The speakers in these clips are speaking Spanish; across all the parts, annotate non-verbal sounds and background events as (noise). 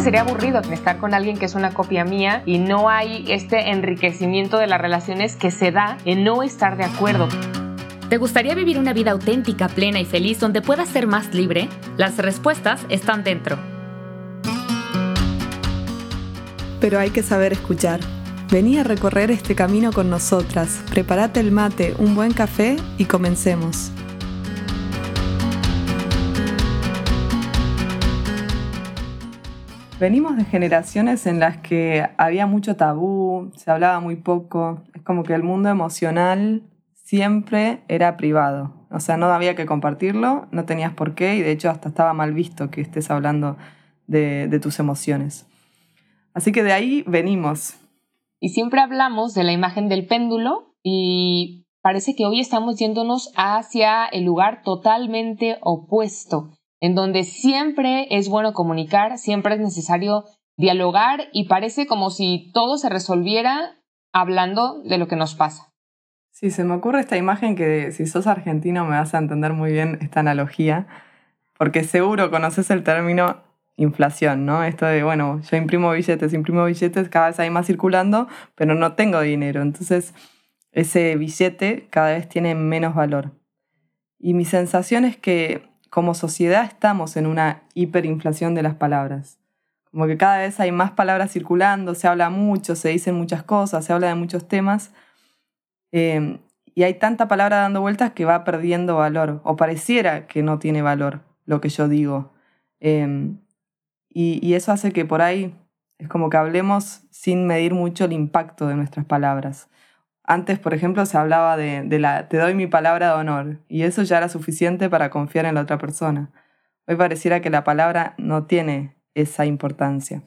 que sería aburrido estar con alguien que es una copia mía y no hay este enriquecimiento de las relaciones que se da en no estar de acuerdo. ¿Te gustaría vivir una vida auténtica, plena y feliz donde puedas ser más libre? Las respuestas están dentro. Pero hay que saber escuchar. Vení a recorrer este camino con nosotras. Prepárate el mate, un buen café y comencemos. Venimos de generaciones en las que había mucho tabú, se hablaba muy poco, es como que el mundo emocional siempre era privado, o sea, no había que compartirlo, no tenías por qué y de hecho hasta estaba mal visto que estés hablando de, de tus emociones. Así que de ahí venimos. Y siempre hablamos de la imagen del péndulo y parece que hoy estamos yéndonos hacia el lugar totalmente opuesto en donde siempre es bueno comunicar, siempre es necesario dialogar y parece como si todo se resolviera hablando de lo que nos pasa. Sí, se me ocurre esta imagen que si sos argentino me vas a entender muy bien esta analogía, porque seguro conoces el término inflación, ¿no? Esto de, bueno, yo imprimo billetes, imprimo billetes, cada vez hay más circulando, pero no tengo dinero, entonces ese billete cada vez tiene menos valor. Y mi sensación es que como sociedad estamos en una hiperinflación de las palabras. Como que cada vez hay más palabras circulando, se habla mucho, se dicen muchas cosas, se habla de muchos temas. Em, y hay tanta palabra dando vueltas que va perdiendo valor, o pareciera que no tiene valor lo que yo digo. Em, y, y eso hace que por ahí es como que hablemos sin medir mucho el impacto de nuestras palabras. Antes, por ejemplo, se hablaba de, la te doy mi palabra de honor y eso ya era suficiente para confiar en la otra persona. Hoy pareciera que la palabra no tiene esa importancia.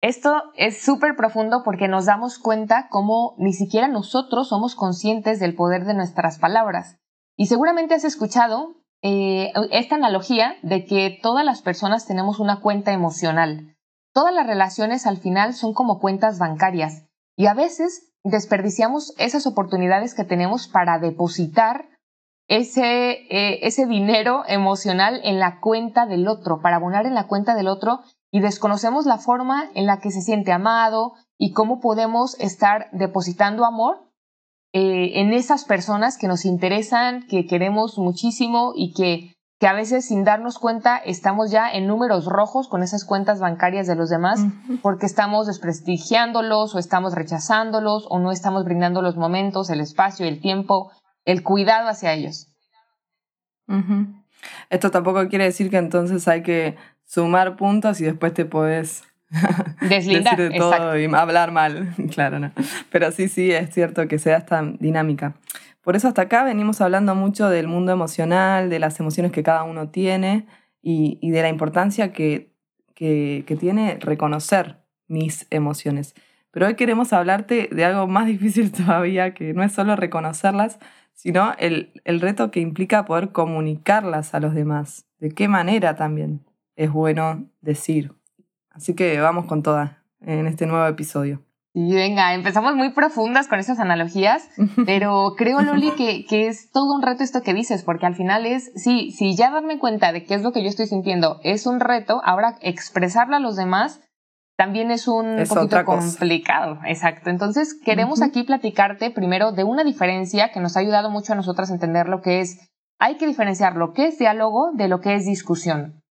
Esto es súper profundo porque nos damos cuenta cómo ni siquiera nosotros somos conscientes del poder de nuestras palabras. Y seguramente has escuchado eh, esta analogía de que todas las personas tenemos una cuenta emocional. Todas las relaciones al final son como cuentas bancarias y a veces desperdiciamos esas oportunidades que tenemos para depositar ese, eh, ese dinero emocional en la cuenta del otro, para abonar en la cuenta del otro y desconocemos la forma en la que se siente amado y cómo podemos estar depositando amor eh, en esas personas que nos interesan, que queremos muchísimo y que que a veces sin darnos cuenta estamos ya en números rojos con esas cuentas bancarias de los demás porque estamos desprestigiándolos o estamos rechazándolos o no estamos brindando los momentos, el espacio, el tiempo, el cuidado hacia ellos. Esto tampoco quiere decir que entonces hay que sumar puntos y después te puedes (laughs) deslindar decir de todo y hablar mal. (laughs) claro, no. Pero sí, sí, es cierto que sea esta dinámica. Por eso hasta acá venimos hablando mucho del mundo emocional, de las emociones que cada uno tiene y, de la importancia que, tiene reconocer mis emociones. Pero hoy queremos hablarte de algo más (laughs) difícil todavía, que no es solo reconocerlas, sino el, el reto que implica poder comunicarlas a los demás. De qué manera también es bueno decir. Así que vamos con todas en este nuevo episodio. Y venga, empezamos muy profundas con esas analogías, (laughs) pero creo, Loli, que, que, es todo un reto esto que dices, porque al final es, sí, si ya darme cuenta de qué es lo que yo estoy sintiendo es un reto, ahora expresarlo a los demás también es un poquito complicado. Exacto. Entonces, queremos aquí platicarte primero de una diferencia que nos ha ayudado mucho a nosotras a entender lo que es, hay que diferenciar lo que es diálogo de lo que es discusión.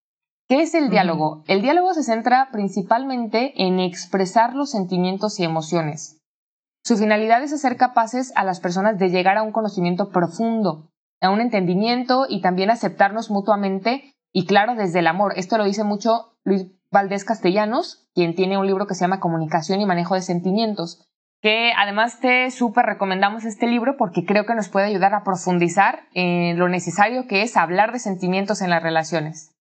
¿Qué es el diálogo? El diálogo se centra principalmente en expresar los sentimientos y emociones. Su finalidad es hacer capaces a las personas de llegar a un conocimiento profundo, a un entendimiento y también aceptarnos mutuamente y claro, desde el amor. Esto lo dice mucho Luis Valdés Castellanos, quien tiene un libro que se llama Comunicación y Manejo de Sentimientos, que además te súper recomendamos este libro porque creo que nos puede ayudar a profundizar en lo necesario que es hablar de sentimientos en las relaciones.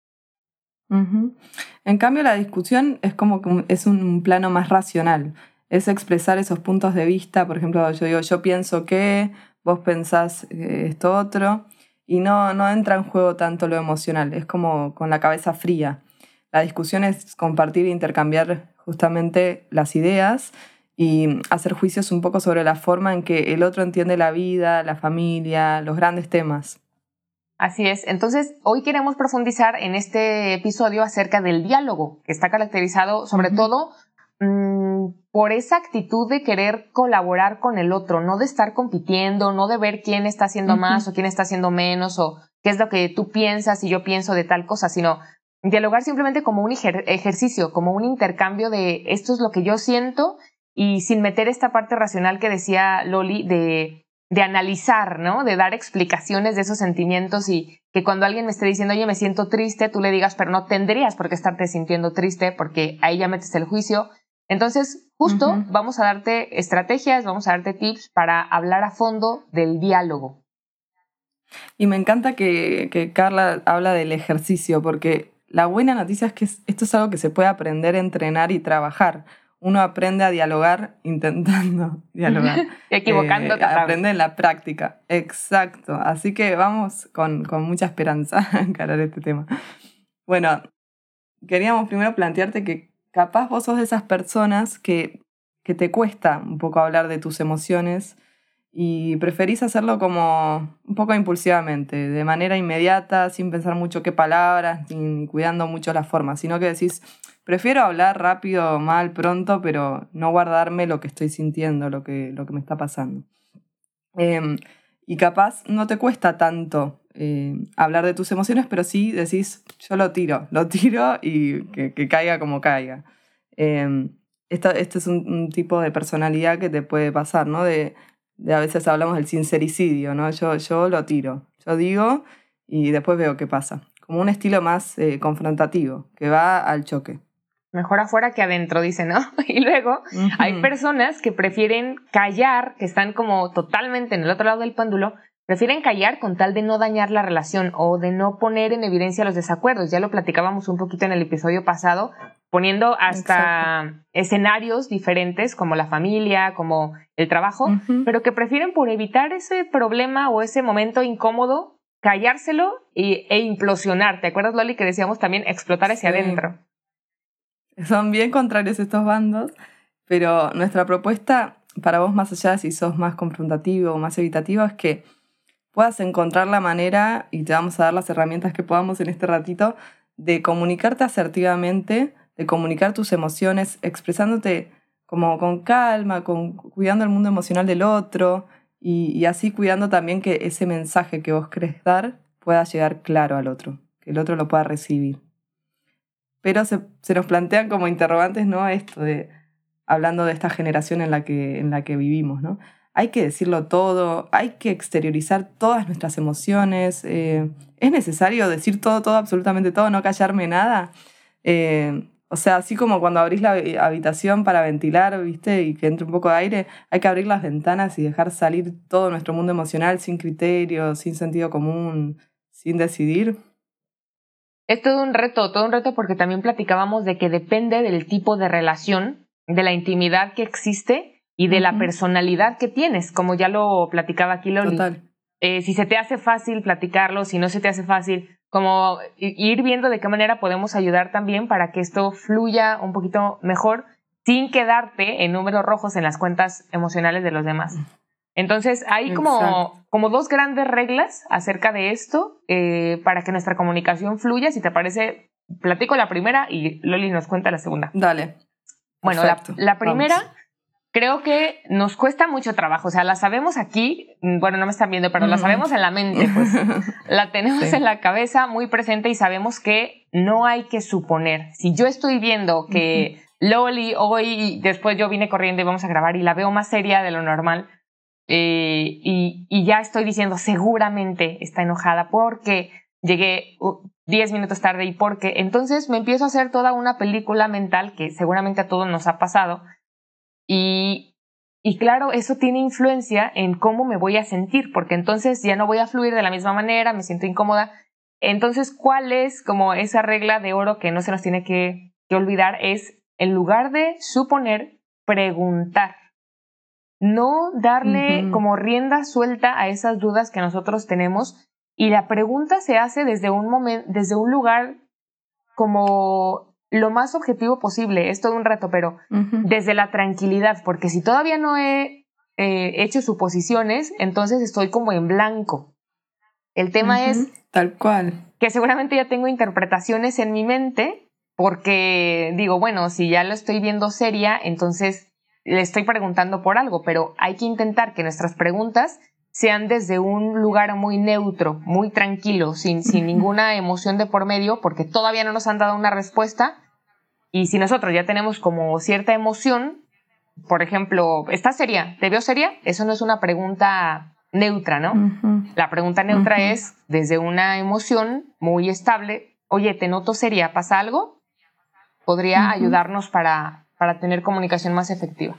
En cambio, la discusión es como que es un plano más racional. Es expresar esos puntos de vista. Por ejemplo, yo digo, yo pienso que, vos pensás eh, esto otro. Y no, no entra en juego tanto lo emocional. Es como con la cabeza fría. La discusión es compartir e intercambiar justamente las ideas y hacer juicios un poco sobre la forma en que el otro entiende la vida, la familia, los grandes temas. Así es. Entonces, hoy queremos profundizar en este episodio acerca del diálogo, que está caracterizado sobre todo mm, por esa actitud de querer colaborar con el otro, no de estar compitiendo, no de ver quién está haciendo más o quién está haciendo menos o qué es lo que tú piensas y yo pienso de tal cosa, sino dialogar simplemente como un ejercicio, como un intercambio de esto es lo que yo siento y sin meter esta parte racional que decía Loli de de analizar, ¿no? De dar explicaciones de esos sentimientos y que cuando alguien me esté diciendo, oye, me siento triste, tú le digas, pero no tendrías por qué estarte sintiendo triste porque ahí ya metes el juicio. Entonces, justo vamos a darte estrategias, vamos a darte tips para hablar a fondo del diálogo. Y me encanta que, que Carla habla del ejercicio, porque la buena noticia es que esto es algo que se puede aprender, entrenar y trabajar uno aprende a dialogar intentando (laughs) dialogar. (laughs) Equivocándote. Eh, aprende en la práctica. Exacto. Así que vamos con, con mucha esperanza (laughs) a encarar este tema. Bueno, queríamos primero plantearte que capaz vos sos de esas personas que, que te cuesta un poco hablar de tus emociones y preferís hacerlo como un poco impulsivamente, de manera inmediata, sin pensar mucho qué palabras, ni cuidando mucho la forma, sino que decís, Prefiero hablar rápido, mal, pronto, pero no guardarme lo que estoy sintiendo, lo que, lo que me está pasando. Em, y capaz no te cuesta tanto eh, hablar de tus emociones, pero sí decís, yo lo tiro, lo tiro y que, caiga como caiga. Eh, este es un, tipo de personalidad que te puede pasar, ¿no? De, a veces hablamos del sincericidio, ¿no? Yo, yo lo tiro, yo digo y después veo qué pasa. Como un estilo más eh, confrontativo, que va al choque mejor afuera que adentro, dice, ¿no? (laughs) Y luego hay personas que prefieren callar, que están como totalmente en el otro lado del péndulo, prefieren callar con tal de no dañar la relación o de no poner en evidencia los desacuerdos. Ya lo platicábamos un poquito en el episodio pasado, poniendo hasta escenarios diferentes como la familia, como el trabajo, pero que prefieren por evitar ese problema o ese momento incómodo, callárselo e implosionar. ¿Te acuerdas, Loli, que decíamos también explotar hacia adentro? Son bien contrarios estos bandos, pero nuestra propuesta para vos, más allá de si sos más confrontativo o más evitativo, es que puedas encontrar la manera, y te vamos a dar las herramientas que podamos en este ratito, de comunicarte asertivamente, de comunicar tus emociones, expresándote como con calma, con, cuidando el mundo emocional del otro y, y así cuidando también que ese mensaje que vos querés dar pueda llegar claro al otro, que el otro lo pueda recibir pero se, nos plantean como interrogantes, ¿no? Esto de, hablando de esta generación en la que, en la que vivimos, ¿no? Hay que decirlo todo, hay que exteriorizar todas nuestras emociones, eh, es necesario decir todo, todo, absolutamente todo, no callarme nada. Eh, o sea, así como cuando abrís la habitación para ventilar, ¿viste? Y que entre un poco de aire, hay que abrir las ventanas y dejar salir todo nuestro mundo emocional sin criterio, sin sentido común, sin decidir. Es todo un reto, todo un reto porque también platicábamos de que depende del tipo de relación, de la intimidad que existe y de la personalidad que tienes, como ya lo platicaba aquí Loli. Total. Eh, si se te hace fácil platicarlo, si no se te hace fácil, como ir viendo de qué manera podemos ayudar también para que esto fluya un poquito mejor sin quedarte en números rojos en las cuentas emocionales de los demás. Entonces, hay como, como dos grandes reglas acerca de esto eh, para que nuestra comunicación fluya. Si te parece, platico la primera y Loli nos cuenta la segunda. Dale. Bueno, la, primera creo que nos cuesta mucho trabajo. O sea, la sabemos aquí, mm, bueno, no me están viendo, pero la sabemos en la mente, pues (laughs) la tenemos en la cabeza muy presente y sabemos que no hay que suponer. Si yo estoy viendo que Loli hoy, después yo vine corriendo y vamos a grabar y la veo más seria de lo normal, eh, y, ya estoy diciendo, seguramente está enojada porque llegué 10 minutos tarde y porque. Entonces me empiezo a hacer toda una película mental que seguramente a todos nos ha pasado. Y, y claro, eso tiene influencia en cómo me voy a sentir, porque entonces ya no voy a fluir de la misma manera, me siento incómoda. Entonces, ¿cuál es como esa regla de oro que no se nos tiene que, que olvidar? Es, en lugar de suponer, preguntar no darle como rienda suelta a esas dudas que nosotros tenemos y la pregunta se hace desde un momento, desde un lugar como lo más objetivo posible, es todo un reto, pero desde la tranquilidad, porque si todavía no he eh, hecho suposiciones, entonces estoy como en blanco. El tema es... Tal cual. Que seguramente ya tengo interpretaciones en mi mente porque digo, bueno, si ya lo estoy viendo seria, entonces le estoy preguntando por algo, pero hay que intentar que nuestras preguntas sean desde un lugar muy neutro, muy tranquilo, sin, sin ninguna emoción de por medio, porque todavía no nos han dado una respuesta. Y si nosotros ya tenemos como cierta emoción, por ejemplo, ¿estás seria? ¿Te veo seria? Eso no es una pregunta neutra, ¿no? La pregunta neutra es desde una emoción muy estable, oye, te noto seria, ¿pasa algo? Podría ayudarnos para, para tener comunicación más efectiva.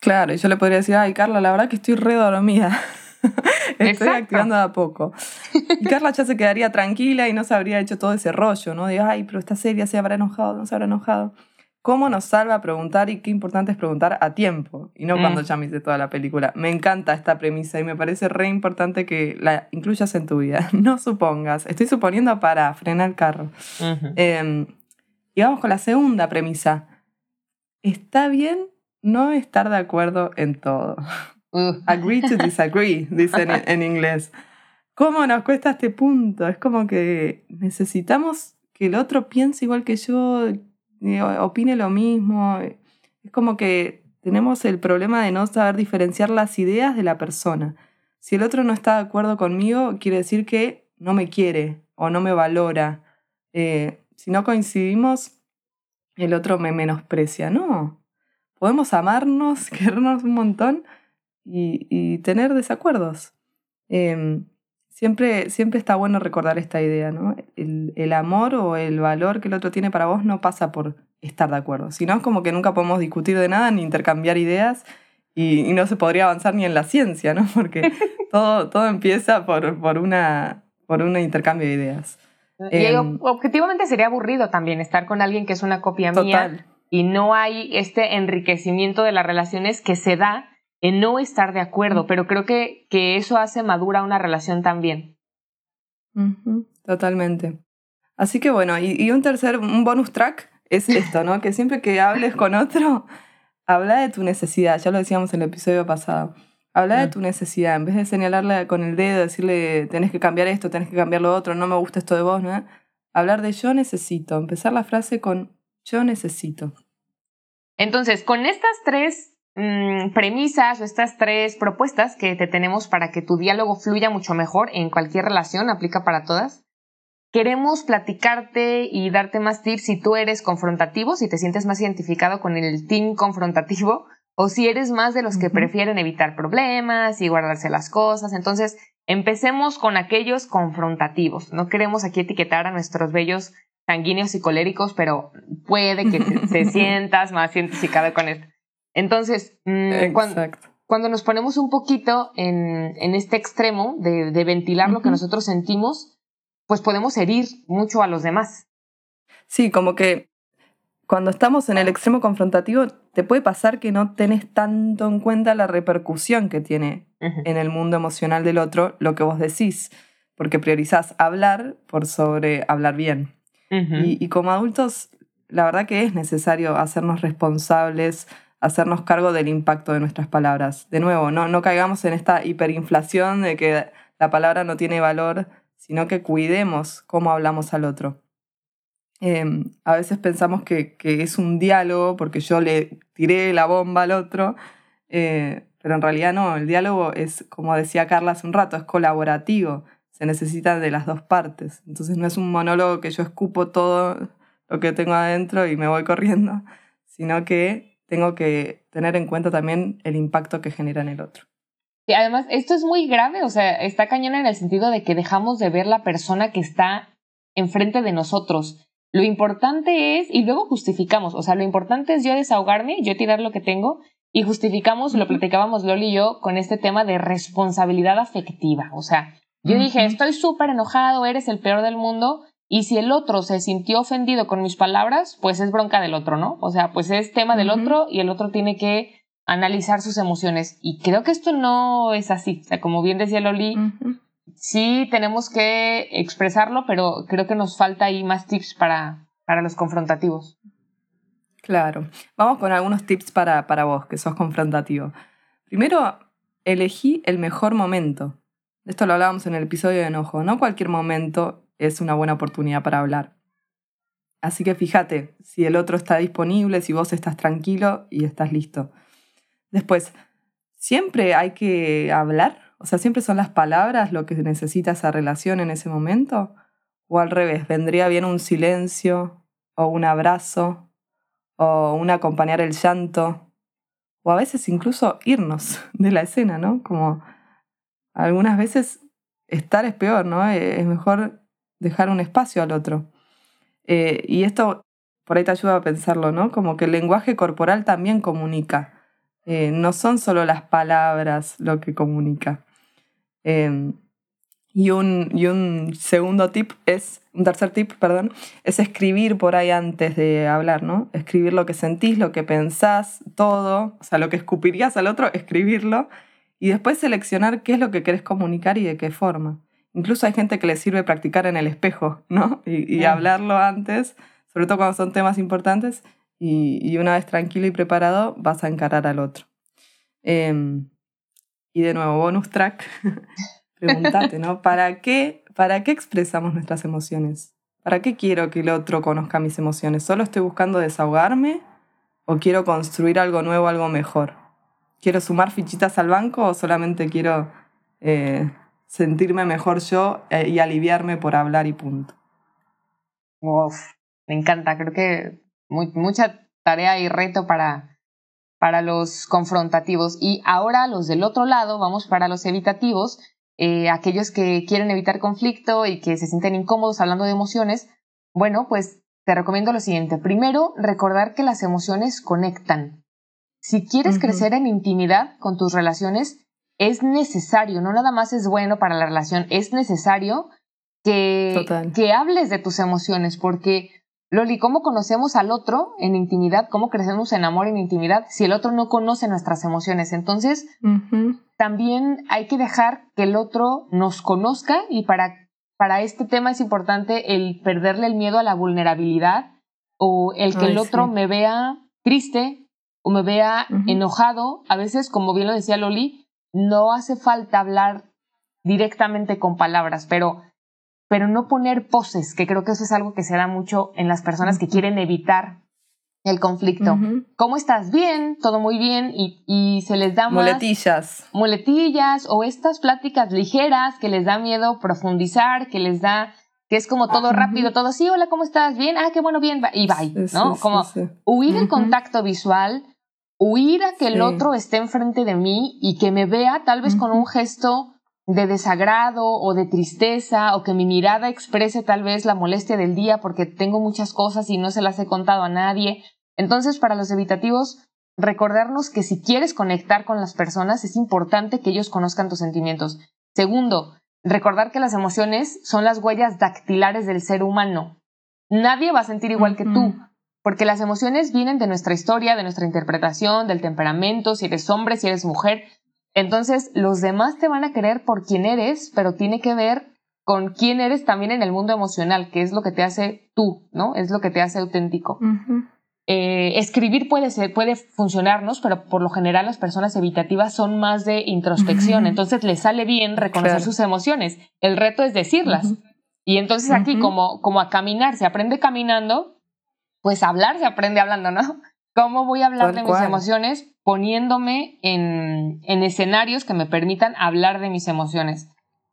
Claro, y yo le podría decir, ay, Carla, la verdad que estoy re dormida. (laughs) estoy activando de a poco. Y Carla ya se quedaría tranquila y no se habría hecho todo ese rollo, ¿no? De, ay, pero está seria, se habrá enojado, no se habrá enojado. ¿Cómo nos salva preguntar y qué importante es preguntar a tiempo? Y no cuando mm. ya me hice toda la película. Me encanta esta premisa y me parece re importante que la incluyas en tu vida. (laughs) No supongas. Estoy suponiendo para frenar el carro. Em, y vamos con la segunda premisa. Está bien no estar de acuerdo en todo. Agree to disagree, dicen en, inglés. ¿Cómo nos cuesta este punto? Es como que necesitamos que el otro piense igual que yo, eh, opine lo mismo. Es como que tenemos el problema de no saber diferenciar las ideas de la persona. Si el otro no está de acuerdo conmigo, quiere decir que no me quiere o no me valora. Eh, si no coincidimos, el otro me menosprecia. No, podemos amarnos, (laughs) querernos un montón y, tener desacuerdos. Em, siempre, siempre está bueno recordar esta idea, ¿no? El, amor o el valor que el otro tiene para vos no pasa por estar de acuerdo, sino es como que nunca podemos discutir de nada ni intercambiar ideas y, no se podría avanzar ni en la ciencia, ¿no? (laughs) Porque (laughs) todo, todo empieza por, por, una, por un intercambio de ideas. Y em, objetivamente sería aburrido también estar con alguien que es una copia mía y no hay este enriquecimiento de las relaciones que se da en no estar de acuerdo, pero creo que, que eso hace madura una relación también. Totalmente. Así que bueno, y, un tercer, un bonus track es (laughs) esto, ¿no? que siempre que hables con otro, habla de tu necesidad, ya lo decíamos en el episodio pasado. Habla de tu necesidad, en vez de señalarle con el dedo, decirle, tenés que cambiar esto, tenés que cambiar lo otro, no me gusta esto de vos, ¿no? Hablar de yo necesito, empezar la frase con yo necesito. Entonces, con estas tres mm, premisas o estas tres propuestas que te tenemos para que tu diálogo fluya mucho mejor en cualquier relación, aplica para todas, queremos platicarte y darte más tips si tú eres confrontativo, si te sientes más identificado con el team confrontativo o si eres más de los que prefieren evitar problemas y guardarse las cosas. Entonces, empecemos con aquellos confrontativos. No queremos aquí etiquetar a nuestros bellos sanguíneos y coléricos, pero puede que te, (laughs) sientas más identificado con esto. Entonces, mm, cuando, nos ponemos un poquito en, este extremo de, ventilar lo que nosotros sentimos, pues podemos herir mucho a los demás. Sí, como que cuando estamos en el extremo confrontativo, te puede pasar que no tenés tanto en cuenta la repercusión que tiene en el mundo emocional del otro lo que vos decís, porque priorizás hablar por sobre hablar bien y, como adultos, la verdad que es necesario hacernos responsables, hacernos cargo del impacto de nuestras palabras. De nuevo, no, no caigamos en esta hiperinflación de que la palabra no tiene valor, sino que cuidemos cómo hablamos al otro. Em, a veces pensamos que, que, es un diálogo porque yo le tiré la bomba al otro, eh, pero en realidad no, el diálogo es, como decía Carla hace un rato, es colaborativo se necesita de las dos partes. Entonces no es un monólogo que yo escupo todo lo que tengo adentro y me voy corriendo, sino que tengo que tener en cuenta también el impacto que genera en el otro. Y además, esto es muy grave, o sea, está cañón en el sentido de que dejamos de ver la persona que está enfrente de nosotros. Lo importante es, y luego justificamos, o sea, lo importante es yo desahogarme, yo tirar lo que tengo, y justificamos, lo platicábamos Loli y yo, con este tema de responsabilidad afectiva. O sea, yo dije, estoy súper enojado, eres el peor del mundo. Y si el otro se sintió ofendido con mis palabras, pues es bronca del otro, ¿no? O sea, pues es tema del otro y el otro tiene que analizar sus emociones. Y creo que esto no es así. O sea, como bien decía Loli, sí tenemos que expresarlo, pero creo que nos falta ahí más tips para, para los confrontativos. Claro. Vamos con algunos tips para, para vos, que sos confrontativo. Primero, elegí el mejor momento Esto lo hablábamos en el episodio de enojo. No cualquier momento es una buena oportunidad para hablar. Así que fíjate si el otro está disponible, si vos estás tranquilo y estás listo. Después, siempre hay que hablar, o sea, siempre son las palabras lo que necesita esa relación en ese momento, o al revés, vendría bien un silencio, o un abrazo, o un acompañar el llanto, o a veces incluso irnos de la escena, ¿no? Como algunas veces estar es peor, ¿no? Es mejor dejar un espacio al otro. Eh, y esto por ahí te ayuda a pensarlo, ¿no? Como que el lenguaje corporal también comunica. Eh, no son solo las palabras lo que comunica. Em, y, un, y un segundo tip es, un tercer tip, perdón, es escribir por ahí antes de hablar, ¿no? Escribir lo que sentís, lo que pensás, todo, o sea, lo que escupirías al otro, escribirlo, y después seleccionar qué es lo que querés comunicar y de qué forma. Incluso hay gente que le sirve practicar en el espejo, (laughs) ¿no? Y, hablarlo antes, sobre todo cuando son temas importantes, y, una vez tranquilo y preparado vas a encarar al otro. Em, y de nuevo, bonus track, (laughs) pregúntate, ¿no? (laughs) ¿Para qué, ¿Para qué expresamos nuestras emociones? ¿Para qué quiero que el otro conozca mis emociones? ¿Solo estoy buscando desahogarme o quiero construir algo nuevo, algo mejor? ¿Quiero sumar fichitas al banco o solamente quiero eh, sentirme mejor yo eh, y aliviarme por hablar y punto. Me encanta, creo que mucha tarea y reto para, para los confrontativos. Y ahora los del otro lado, vamos para los evitativos, eh, aquellos que quieren evitar conflicto y que se sienten incómodos hablando de emociones. Bueno, pues te recomiendo lo siguiente. Primero, recordar que las emociones conectan. Si quieres crecer en intimidad con tus relaciones, es necesario, no nada más es bueno para la relación, es necesario que, que hables de tus emociones, porque Loli, ¿cómo conocemos al otro en intimidad? ¿Cómo crecemos en amor en intimidad si el otro no conoce nuestras emociones? Entonces, también hay que dejar que el otro nos conozca y para, para este tema es importante el perderle el miedo a la vulnerabilidad o el que el otro me vea triste o me vea enojado. A veces, como bien lo decía Loli, no hace falta hablar directamente con palabras, pero, pero no poner poses, que creo que eso es algo que se da mucho en las personas que quieren evitar el conflicto. ¿Cómo estás? Bien, todo muy bien, y, y se les da más... Muletillas. Muletillas o estas pláticas ligeras que les da miedo profundizar, que les da que es como todo rápido, todo, sí, hola, ¿cómo estás? Bien, ah, qué bueno, bien, y bye, ¿no? como huir el contacto visual, huir a que el otro esté enfrente de mí y que me vea tal vez con un gesto de desagrado o de tristeza o que mi mirada exprese tal vez la molestia del día porque tengo muchas cosas y no se las he contado a nadie. Entonces, para los evitativos, recordarnos que si quieres conectar con las personas es importante que ellos conozcan tus sentimientos. Segundo, recordar que las emociones son las huellas dactilares del ser humano. Nadie va a sentir igual que tú porque las emociones vienen de nuestra historia, de nuestra interpretación, del temperamento, si eres hombre, si eres mujer. Entonces, los demás te van a querer por quién eres, pero tiene que ver con quién eres también en el mundo emocional, que es lo que te hace tú, ¿no? Es lo que te hace auténtico. Eh, escribir puede ser, puede funcionarnos, pero por lo general las personas evitativas son más de introspección, entonces les sale bien reconocer sus emociones. El reto es decirlas. Y entonces aquí, como, como a caminar, se aprende caminando, pues hablar se aprende hablando, ¿no? (laughs) ¿Cómo voy a hablar de mis emociones poniéndome en, escenarios que me permitan hablar de mis emociones?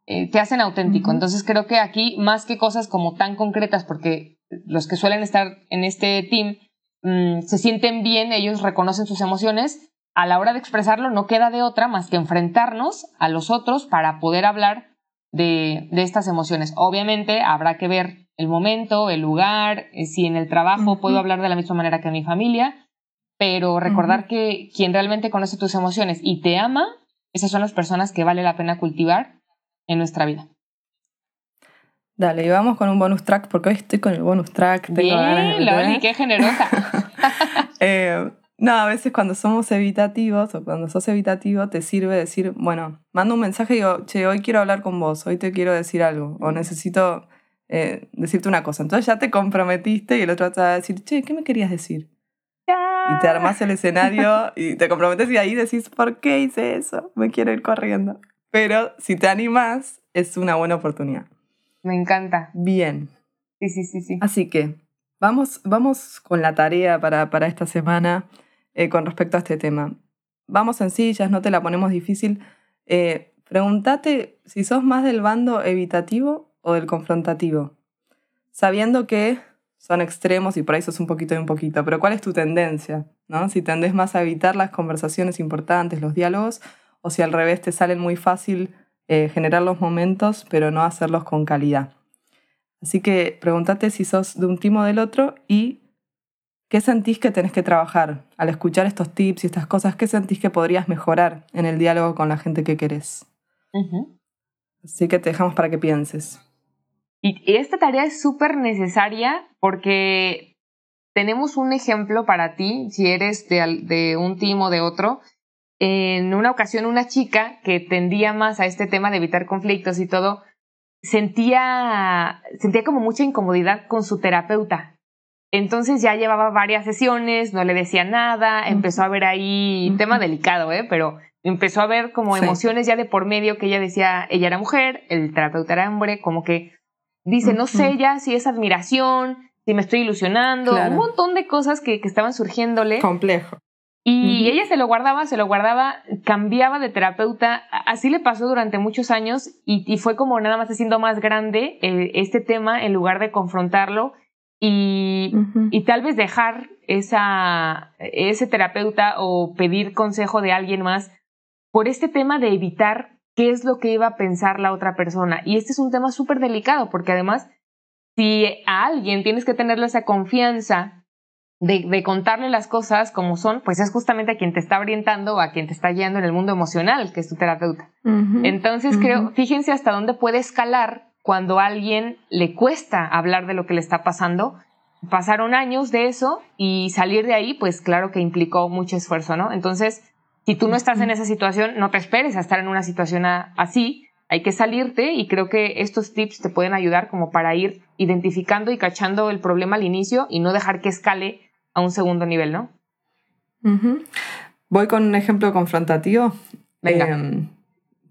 Eh, te hacen auténtico. Entonces creo que aquí, más que cosas como tan concretas, porque los que suelen estar en este team mm, se sienten bien, ellos reconocen sus emociones, a la hora de expresarlo no queda de otra más que enfrentarnos a los otros para poder hablar de, de estas emociones. Obviamente habrá que ver el momento, el lugar, eh, si en el trabajo puedo hablar de la misma manera que en mi familia, pero recordar que quien realmente conoce tus emociones y te ama, esas son las personas que vale la pena cultivar en nuestra vida. Dale, y vamos con un bonus track, porque hoy estoy con el bonus track. Bien, Loli, qué generosa. (laughs) Eh, no, a veces cuando somos evitativos o cuando sos evitativo te sirve decir, bueno, mando un mensaje y digo, che, hoy quiero hablar con vos, hoy te quiero decir algo, o necesito eh, decirte una cosa. Entonces ya te comprometiste y el otro te va a decir, che, ¿qué me querías decir? Y te armas el escenario y te comprometes y ahí decís, ¿por qué hice eso? Me quiero ir corriendo. pero si te animas, es una buena oportunidad. Me encanta. Bien. Sí, sí, sí, sí. Así que vamos, vamos con la tarea para, para esta semana eh, con respecto a este tema. Vamos sencillas, no te la ponemos difícil. Eh, pregúntate si sos más del bando evitativo o del confrontativo, sabiendo que son extremos y por ahí sos un poquito y un poquito, pero ¿cuál es tu tendencia? ¿no? Si tendés más a evitar las conversaciones importantes, los diálogos, o si al revés te salen muy fácil eh, generar los momentos, pero no hacerlos con calidad. Así que pregúntate si sos de un timo del otro y qué sentís que tenés que trabajar al escuchar estos tips y estas cosas, qué sentís que podrías mejorar en el diálogo con la gente que querés. Así que te dejamos para que pienses. Y esta tarea es súper necesaria porque tenemos un ejemplo para ti, si eres de, de un team o de otro. En una ocasión, una chica que tendía más a este tema de evitar conflictos y todo, sentía, sentía como mucha incomodidad con su terapeuta. Entonces ya llevaba varias sesiones, no le decía nada, empezó a ver ahí, tema delicado, ¿eh? pero empezó a ver como emociones ya de por medio que ella decía, ella era mujer, el terapeuta era hombre, como que dice, no sé ya si es admiración, si me estoy ilusionando, un montón de cosas que, que estaban surgiéndole. Complejo. Y ella se lo guardaba, se lo guardaba, cambiaba de terapeuta. Así le pasó durante muchos años y, y fue como nada más haciendo más grande eh, este tema en lugar de confrontarlo y, y, tal vez dejar esa, ese terapeuta o pedir consejo de alguien más por este tema de evitar qué es lo que iba a pensar la otra persona. Y este es un tema súper delicado porque además, si a alguien tienes que tenerle esa confianza de, contarle las cosas como son, pues es justamente a quien te está orientando o a quien te está guiando en el mundo emocional, que es tu terapeuta. Entonces creo, fíjense hasta dónde puede escalar cuando a alguien le cuesta hablar de lo que le está pasando. Pasaron años de eso y salir de ahí, pues claro que implicó mucho esfuerzo, ¿no? Entonces, si tú no estás en esa situación, no te esperes a estar en una situación así, hay que salirte y creo que estos tips te pueden ayudar como para ir identificando y cachando el problema al inicio y no dejar que escale a un segundo nivel, ¿no? Voy con un ejemplo confrontativo. Em,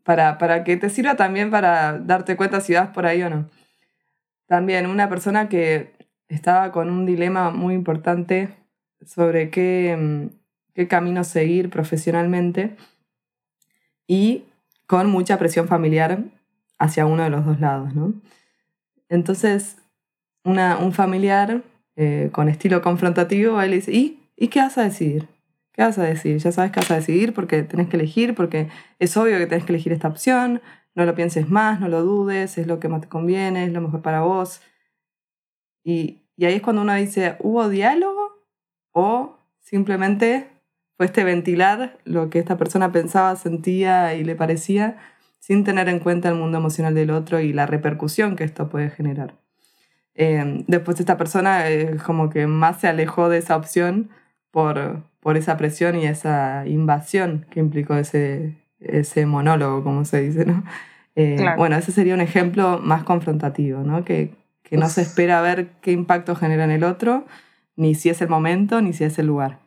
para, para que te sirva también para darte cuenta si vas por ahí o no. También una persona que estaba con un dilema muy importante sobre qué, em, qué camino seguir profesionalmente y con mucha presión familiar hacia uno de los dos lados, ¿no? Entonces, una, un familiar eh, con estilo confrontativo, él dice, ¿y? ¿y qué vas a decidir? ¿Qué vas a decidir? Ya sabes qué vas a decidir porque tenés que elegir, porque es obvio que tenés que elegir esta opción, no lo pienses más, no lo dudes, es lo que más te conviene, es lo mejor para vos. Y, y ahí es cuando uno dice, ¿hubo diálogo? ¿O simplemente fuiste ventilar lo que esta persona pensaba, sentía y le parecía, sin tener en cuenta el mundo emocional del otro y la repercusión que esto puede generar? Eh, después esta persona eh, como que más se alejó de esa opción por, por esa presión y esa invasión que implicó ese, ese monólogo, como se dice, ¿no? (laughs) Eh, bueno, ese sería un ejemplo más confrontativo, ¿no? Que, que no se espera ver qué impacto genera en el otro, ni si es el momento, ni si es el lugar.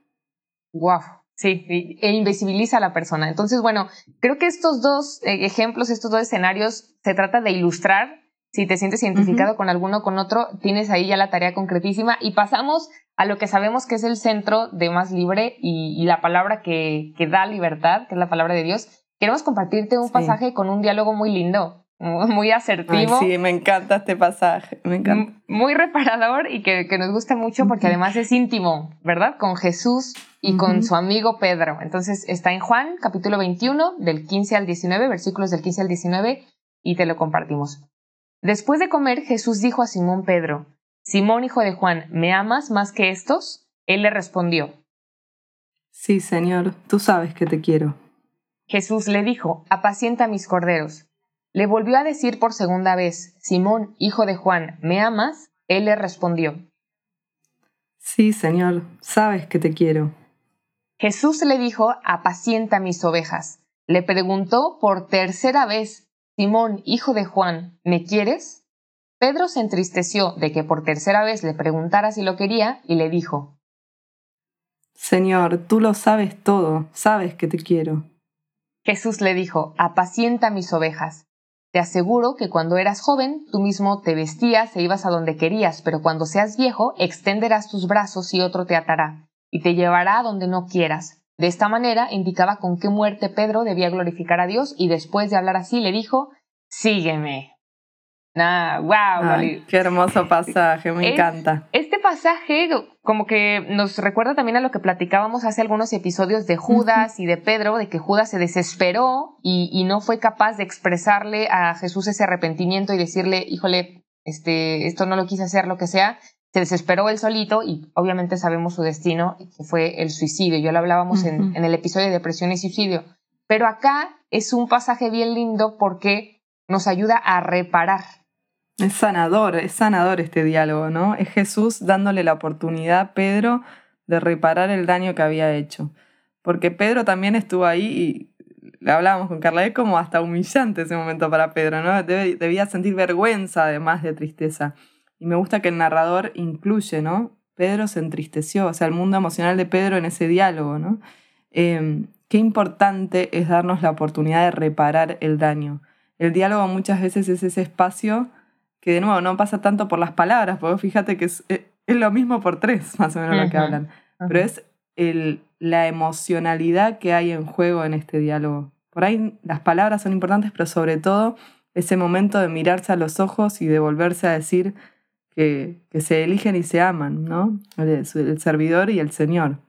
Wow. Sí, e invisibiliza a la persona. Entonces, bueno, creo que estos dos ejemplos, estos dos escenarios, se trata de ilustrar si te sientes identificado con alguno o con otro, tienes ahí ya la tarea concretísima y pasamos a lo que sabemos que es el centro de Más Libre y, la palabra que, que, da libertad, que es la palabra de Dios. Queremos compartirte un pasaje con un diálogo muy lindo, muy asertivo. sí, me encanta este pasaje, me encanta. Muy reparador y que, que nos gusta mucho porque además es íntimo, ¿verdad? Con Jesús y con su amigo Pedro. Entonces está en Juan capítulo 21 del 15 al 19, versículos del 15 al 19 y te lo compartimos. Después de comer, Jesús dijo a Simón Pedro, Simón hijo de Juan, ¿me amas más que estos? Él le respondió, Sí, Señor, tú sabes que te quiero. Jesús le dijo, apacienta mis corderos. Le volvió a decir por segunda vez, Simón, hijo de Juan, ¿me amas? Él le respondió, Sí, Señor, sabes que te quiero. Jesús le dijo, apacienta mis ovejas. Le preguntó por tercera vez, Simón, hijo de Juan, ¿me quieres? Pedro se entristeció de que por tercera vez le preguntara si lo quería y le dijo, Señor, tú lo sabes todo, sabes que te quiero. Jesús le dijo, apacienta mis ovejas. Te aseguro que cuando eras joven, tú mismo te vestías e ibas a donde querías, pero cuando seas viejo, extenderás tus brazos y otro te atará, y te llevará a donde no quieras. De esta manera indicaba con qué muerte Pedro debía glorificar a Dios, y después de hablar así le dijo, Sígueme. Nah, wow, qué hermoso pasaje, me encanta. Este pasaje como que nos recuerda también a lo que platicábamos hace algunos episodios de Judas y de Pedro, de que Judas se desesperó y, no fue capaz de expresarle a Jesús ese arrepentimiento y decirle, híjole, este, esto no lo quise hacer, lo que sea. Se desesperó él solito y obviamente sabemos su destino, que fue el suicidio. Ya lo hablábamos en, en el episodio de depresión y suicidio. Pero acá es un pasaje bien lindo porque nos ayuda a reparar es sanador, es sanador este diálogo, ¿no? Es Jesús dándole la oportunidad a Pedro de reparar el daño que había hecho. Porque Pedro también estuvo ahí y le hablábamos con Carla, es como hasta humillante ese momento para Pedro, ¿no? debía sentir vergüenza además de tristeza. Y me gusta que el narrador incluye, ¿no? Pedro se entristeció, o sea, el mundo emocional de Pedro en ese diálogo, ¿no? Em, qué importante es darnos la oportunidad de reparar el daño. El diálogo muchas veces es ese espacio que de nuevo no pasa tanto por las palabras, porque fíjate que es, eh, es lo mismo por tres, más o menos lo que hablan, pero es el, la emocionalidad que hay en juego en este diálogo. Por ahí las palabras son importantes, pero sobre todo ese momento de mirarse a los ojos y de volverse a decir que, que se eligen y se aman, ¿no? El, servidor y el Señor.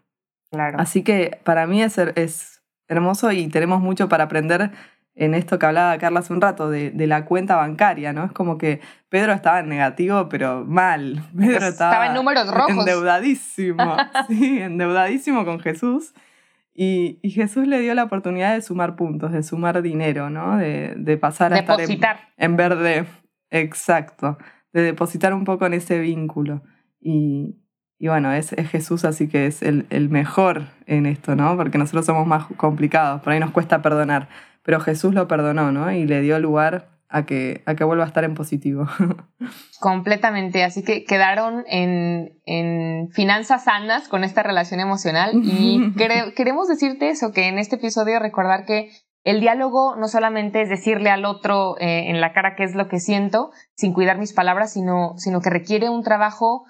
Claro. Así que para mí es, es hermoso y tenemos mucho para aprender en esto que hablaba Carla hace un rato, de, la cuenta bancaria, ¿no? Es como que Pedro estaba en negativo, pero mal. (laughs) Pedro estaba, en números rojos. Endeudadísimo, (laughs) sí, endeudadísimo con Jesús. Y, Jesús le dio la oportunidad de sumar puntos, de sumar dinero, ¿no? De, pasar a depositar. estar en, verde. Exacto. De depositar un poco en ese vínculo. Y, bueno, es, Jesús, así que es el, el mejor en esto, ¿no? Porque nosotros somos más complicados, por ahí nos cuesta perdonar pero Jesús lo perdonó, ¿no? Y le dio lugar a que, a que vuelva a estar en positivo. (laughs) Completamente, así que quedaron en, en finanzas sanas con esta relación emocional y (laughs) queremos decirte eso, que en este episodio recordar que el diálogo no solamente es decirle al otro eh, en la cara qué es lo que siento, sin cuidar mis palabras, sino, sino que requiere un trabajo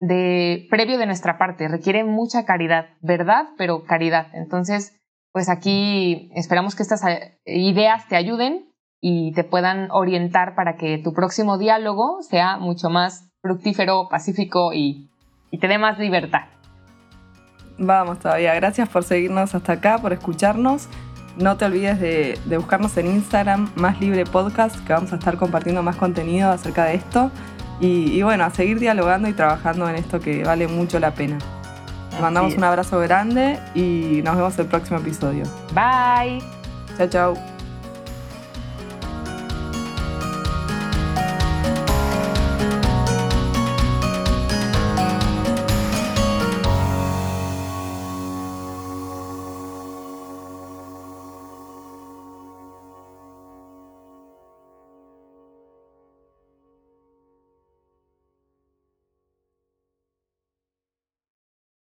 de previo de nuestra parte, requiere mucha caridad, verdad, pero caridad. Entonces, pues aquí esperamos que estas eh, ideas te ayuden y te puedan orientar para que tu próximo diálogo sea mucho más fructífero, pacífico y, te dé más libertad. Vamos todavía, gracias por seguirnos hasta acá, por escucharnos. No te olvides de, buscarnos en Instagram, Más Libre Podcast, que vamos a estar compartiendo más contenido acerca de esto. Y, y bueno, a seguir dialogando y trabajando en esto que vale mucho la pena mandamos un abrazo grande y nos vemos el próximo episodio. Bye. Chao, chao.